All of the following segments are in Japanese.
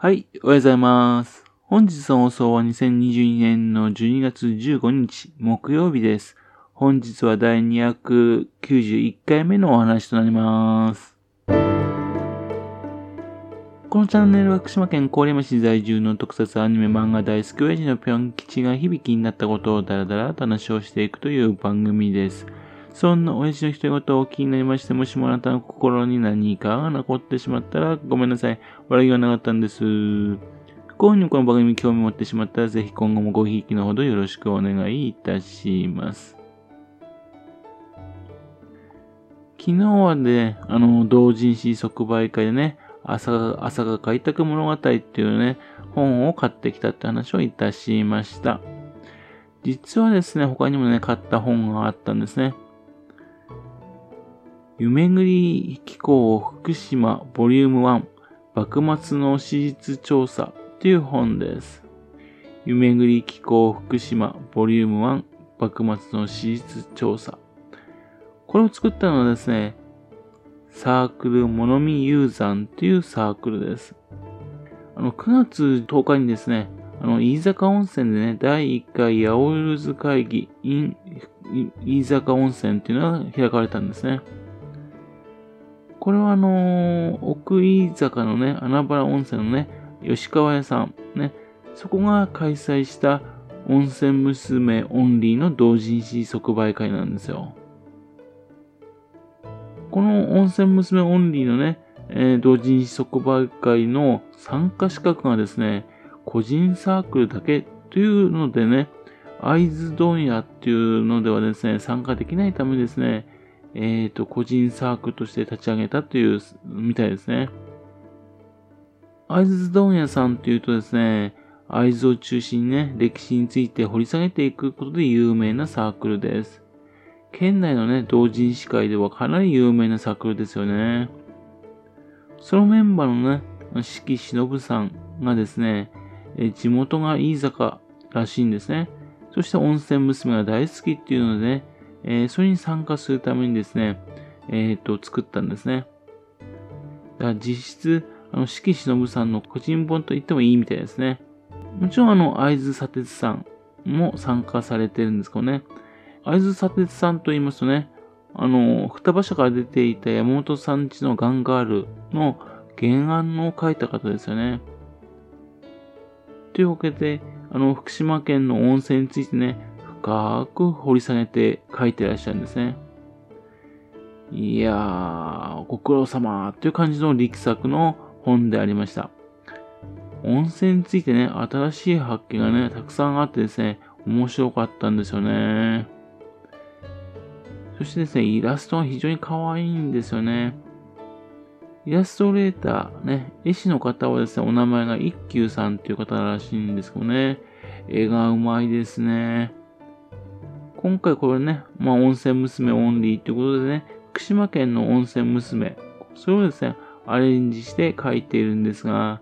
はい、おはようございます。本日の放送は2022年の12月15日木曜日です。本日は第291回目のお話となります。このチャンネルは福島県郡山市在住の特撮アニメ漫画大好き親父のぴょん吉が響きになったことをダラダラと話をしていくという番組です。そんな親父の一言を気になりまして、もしもあなたの心に何かが残ってしまったらごめんなさい。笑いがなかったんです。こういうにこの番組に興味を持ってしまったら、ぜひ今後もごひいきのほどよろしくお願いいたします。昨日はね、あの、同人誌即売会でね、朝朝が開拓物語っていうね、本を買ってきたって話をいたしました。実はですね、他にもね、買った本があったんですね。夢ぐり機構福島ボリューム1幕末の史実調査という本です。夢ぐり機構福島ボリューム1幕末の史実調査。これを作ったのはですね、サークル物見雄山というサークルです。あの、9月10日にですね、あの、飯坂温泉でね、第1回八百万会議 in 飯坂温泉っていうのが開かれたんですね。これはあのー、奥飯坂のね、穴原温泉のね、吉川屋さん、ね、そこが開催した温泉娘オンリーの同人誌即売会なんですよ。この温泉娘オンリーのね、えー、同人誌即売会の参加資格がですね、個人サークルだけというのでね、会津問屋っていうのではですね、参加できないためですね、えっ、ー、と、個人サークルとして立ち上げたという、みたいですね。会津問屋さんというとですね、会津を中心にね、歴史について掘り下げていくことで有名なサークルです。県内のね、同人誌会ではかなり有名なサークルですよね。そのメンバーのね、四季忍さんがですね、地元が飯坂らしいんですね。そして温泉娘が大好きっていうのでね、えー、それに参加するためにですね、えっ、と、作ったんですね。だから実質、あの、四季忍さんの個人本と言ってもいいみたいですね。もちろん、あの、会津砂鉄さんも参加されてるんですけどね。会津砂鉄さんと言いますとね、あの、双葉社から出ていた山本さんちのガンガールの原案を書いた方ですよね。というわけで、あの、福島県の温泉についてね、深く掘り下げて書いてらっしゃるんですね。いやー、ご苦労様という感じの力作の本でありました。温泉についてね、新しい発見がね、たくさんあってですね、面白かったんですよね。そしてですね、イラストが非常に可愛いんですよね。イラストレーター、ね、絵師の方はですね、お名前が一休さんっていう方らしいんですけどね、絵がうまいですね。今回これね、まあ温泉娘オンリーってことでね、福島県の温泉娘、それをですね、アレンジして書いているんですが、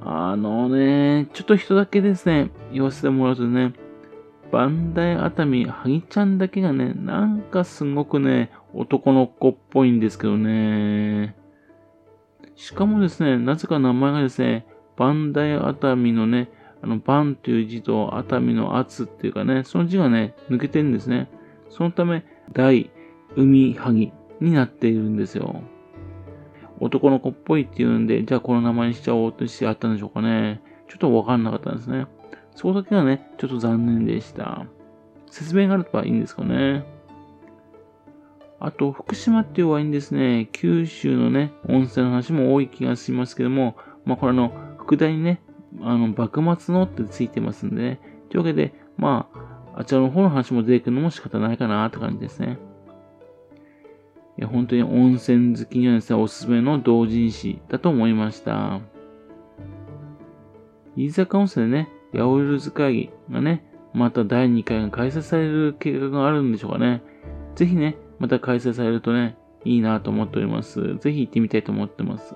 あのね、ちょっと人だけですね、言わせてもらうとね、バンダイ熱海、ハギちゃんだけがね、なんかすごくね、男の子っぽいんですけどね。しかもですね、なぜか名前がですね、バンダイ熱海のね、あの、バンという字と熱海の圧っていうかね、その字がね、抜けてるんですね。そのため、大、海、萩になっているんですよ。男の子っぽいっていうんで、じゃあこの名前にしちゃおうとしてあったんでしょうかね。ちょっとわかんなかったんですね。そこだけがね、ちょっと残念でした。説明があればいいんですかね。あと、福島っていうワインですね、九州のね、温泉の話も多い気がしますけども、まあこれの、副題にね、あの、幕末のってついてますんでね。というわけで、まあ、あちらの方の話も出てくるのも仕方ないかなって感じですね。いや、本当に温泉好きにはですね、おすすめの同人誌だと思いました。飯坂温泉でね、八百万会議がね、また第2回が開催される計画があるんでしょうかね。ぜひね、また開催されるとね、いいなと思っております。ぜひ行ってみたいと思ってます。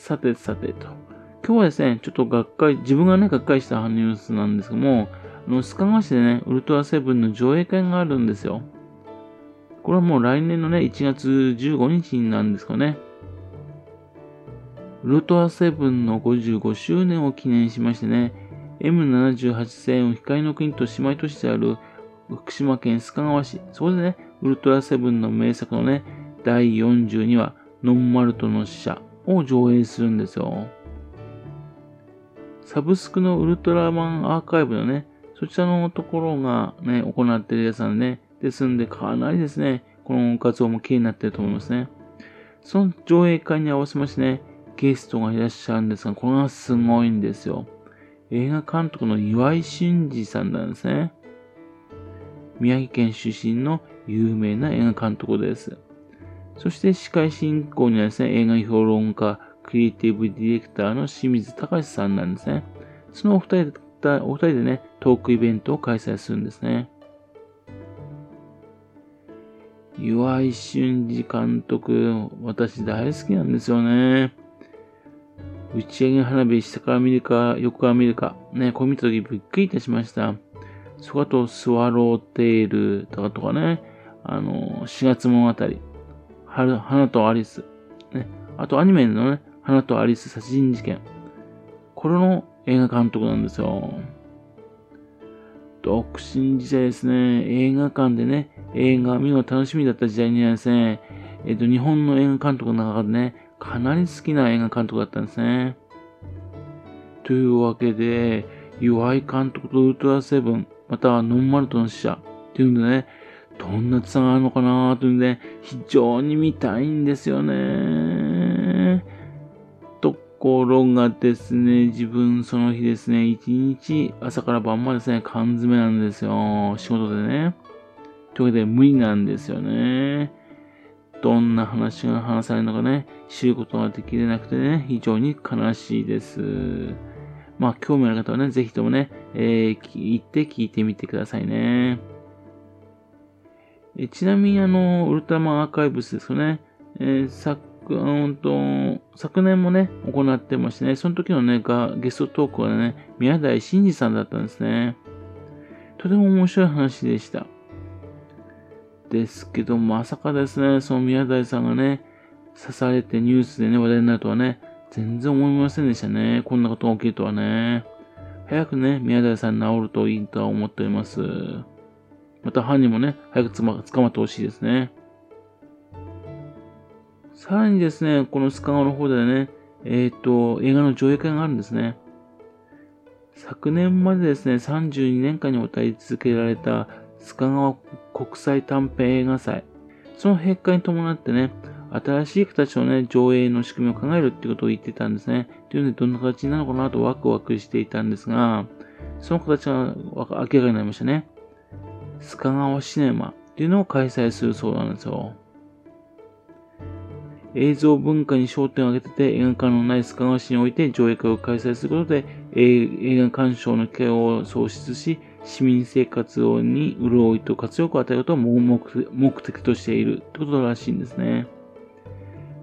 さてさてと。今日はですね、ちょっとがっかり、自分がね、がっかりしたニュースなんですけども、あの、須賀川市でね、ウルトラセブンの上映会があるんですよ。これはもう来年のね、1月15日なんですかね。ウルトラセブンの55周年を記念しましてね、M78 星雲光の国と姉妹都市である福島県須賀川市、そこでね、ウルトラセブンの名作のね、第42話、ノンマルトの死者を上映するんですよ。サブスクのウルトラマンアーカイブのね、そちらのところがね、行ってるやつなんでね、ですんでかなりですね、この画像も綺麗になってると思いますね。その上映会に合わせましてね、ゲストがいらっしゃるんですが、これがすごいんですよ。映画監督の岩井俊二さんなんですね。宮城県出身の有名な映画監督です。そして司会進行にはですね、映画評論家、クリエイティブディレクターの清水隆さんなんですね。そのお二人で、お二人でね、トークイベントを開催するんですね。岩井俊二監督、私大好きなんですよね。打ち上げ花火下から見るか、横から見るか、ね、これ見たときびっくりいたしました。そこあと、スワローテールとかとかね、あの、4月物語、花とアリス、ね、あとアニメのね、花とアリス殺人事件。これの映画監督なんですよ。独身時代ですね、映画館でね、映画見るの楽しみだった時代にはですね、えっ、と、日本の映画監督の中でね、かなり好きな映画監督だったんですね。というわけで、岩井監督とウルトラセブン、またはノンマルトの死者っていうんでね、どんなツアーがるのかなというんで、非常に見たいんですよね。ところがですね、自分その日ですね、一日朝から晩までですね、缶詰なんですよ。仕事でね。というわけで無理なんですよね。どんな話が話されるのかね、知ることができれなくてね、非常に悲しいです。まあ、興味ある方はね、ぜひともね、えー、聞いて聞いてみてくださいね。えちなみに、あの、ウルトラマンアーカイブスですよね。えー、昨、うんと、昨年もね、行ってましてね、その時のね、がゲストトークはね、宮台真司さんだったんですね。とても面白い話でした。ですけど、まさかですね、その宮台さんがね、刺されてニュースでね、話題になるとはね、全然思いませんでしたね。こんなことが起きるとはね。早くね、宮台さん治るといいとは思っております。また犯人もね、早く捕まってほしいですね。さらにですね、このスカ川の方でね、えっ、ー、と、映画の上映会があるんですね。昨年までですね、32年間にわたり続けられた須賀川国際短編映画祭。その閉会に伴ってね、新しい形のね、上映の仕組みを考えるってことを言ってたんですね。というので、どんな形なのかなとワクワクしていたんですが、その形が明らかになりましたね。須賀川シネマっていうのを開催するそうなんですよ。映像文化に焦点を当てて映画館のない須賀川市において上映会を開催することで映画鑑賞の機会を創出し、市民生活に潤いと活力を与えることを目的としているってことらしいんですね。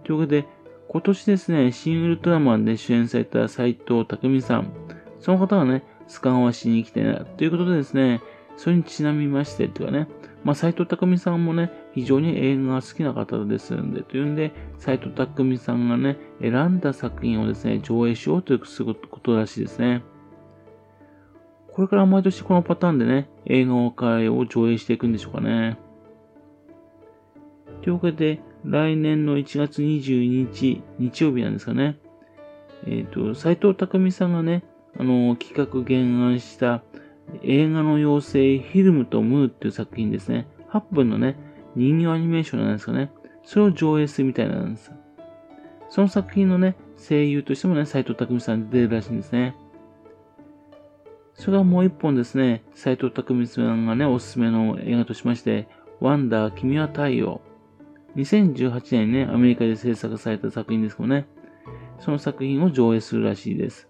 というわけで、今年ですね、新ウルトラマンで主演された斎藤匠さん。その方がね、スカンはしに来てな、ということでですね、それにちなみまして、というかね、まあ、斎藤匠さんもね、非常に映画が好きな方ですんで、というんで、斎藤匠さんがね、選んだ作品をですね、上映しようということらしいですね。これから毎年このパターンでね、映画会を上映していくんでしょうかね。というわけで、来年の1月22日、日曜日なんですかね。えっ、ー、と、斎藤匠さんがね、あの、企画原案した映画の妖精フィルムとムーっていう作品ですね。8分のね、人形アニメーションなんですかね。それを上映するみたいなんです。その作品のね、声優としてもね、斎藤匠さん出るらしいんですね。それはもう一本ですね、斎藤匠さんがね、おすすめの映画としまして、ワンダー君は太陽。2018年にね、アメリカで制作された作品ですけどね、その作品を上映するらしいです。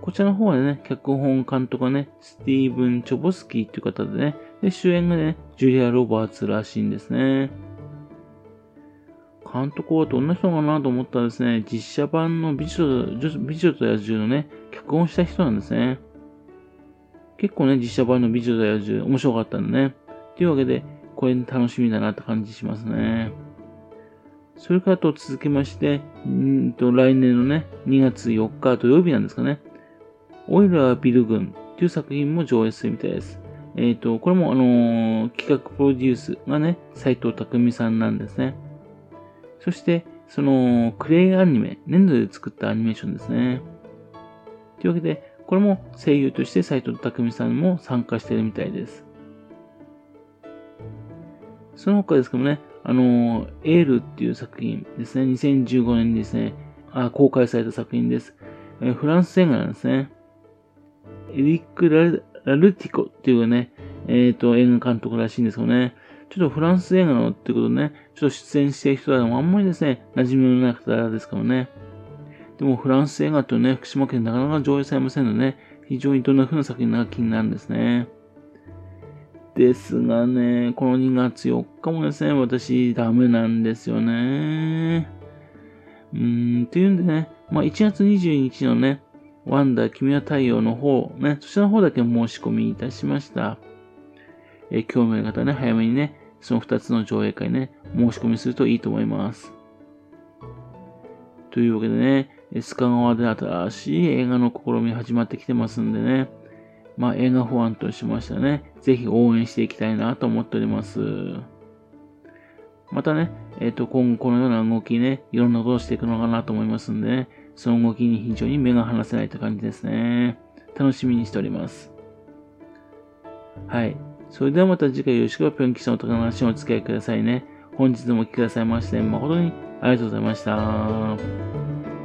こちらの方はね、脚本監督がね、スティーブン・チョボスキーっていう方でね、で主演がね、ジュリア・ロバーツらしいんですね。監督はどんな人かなと思ったらですね、実写版の美女美女と野獣のね、脚本した人なんですね。結構ね、実写版の美女と野獣面白かったんでね。というわけで、これ楽しみだなって感じしますね。それからと続きまして、んと来年のね、2月4日土曜日なんですかね、オイラービル群という作品も上映するみたいです。えっ、ー、と、これもあのー、企画プロデュースがね、斎藤匠さんなんですね。そして、その、クレイアニメ、粘土で作ったアニメーションですね。というわけで、これも声優として斎藤匠さんも参加しているみたいです。その他ですけどもね、あの、エールっていう作品ですね。2015年にですね、あ公開された作品です。えフランス映画なんですね。エリック・ラルティコっていうね、えっ、ー、と、映画監督らしいんですよね。ちょっとフランス映画のってことね、ちょっと出演してる人はあんまりですね、馴染みのない方ですからね。でもフランス映画とね、福島県なかなか上映されませんのでね、非常にどんな風な作品なのか気になるんですね。ですがね、この2月4日もですね、私ダメなんですよね。うーん、っていうんでね、まあ1月22日のね、ワンダー君は太陽の方、ね、そちらの方だけ申し込みいたしました。えー、興味ある方ね、早めにね、その2つの上映会ね、申し込みするといいと思います。というわけでね、スカ川で新しい映画の試み始まってきてますんでね、まあ、映画ファンとしましてね、ぜひ応援していきたいなと思っております。またね、えっ、ー、と、今後このような動きね、いろんなことをしていくのかなと思いますんでね、その動きに非常に目が離せないって感じですね。楽しみにしております。はい。それではまた次回よろしくはぴょん吉のお宝の話お付き合いくださいね。本日もお聴きくださいまして誠にありがとうございました。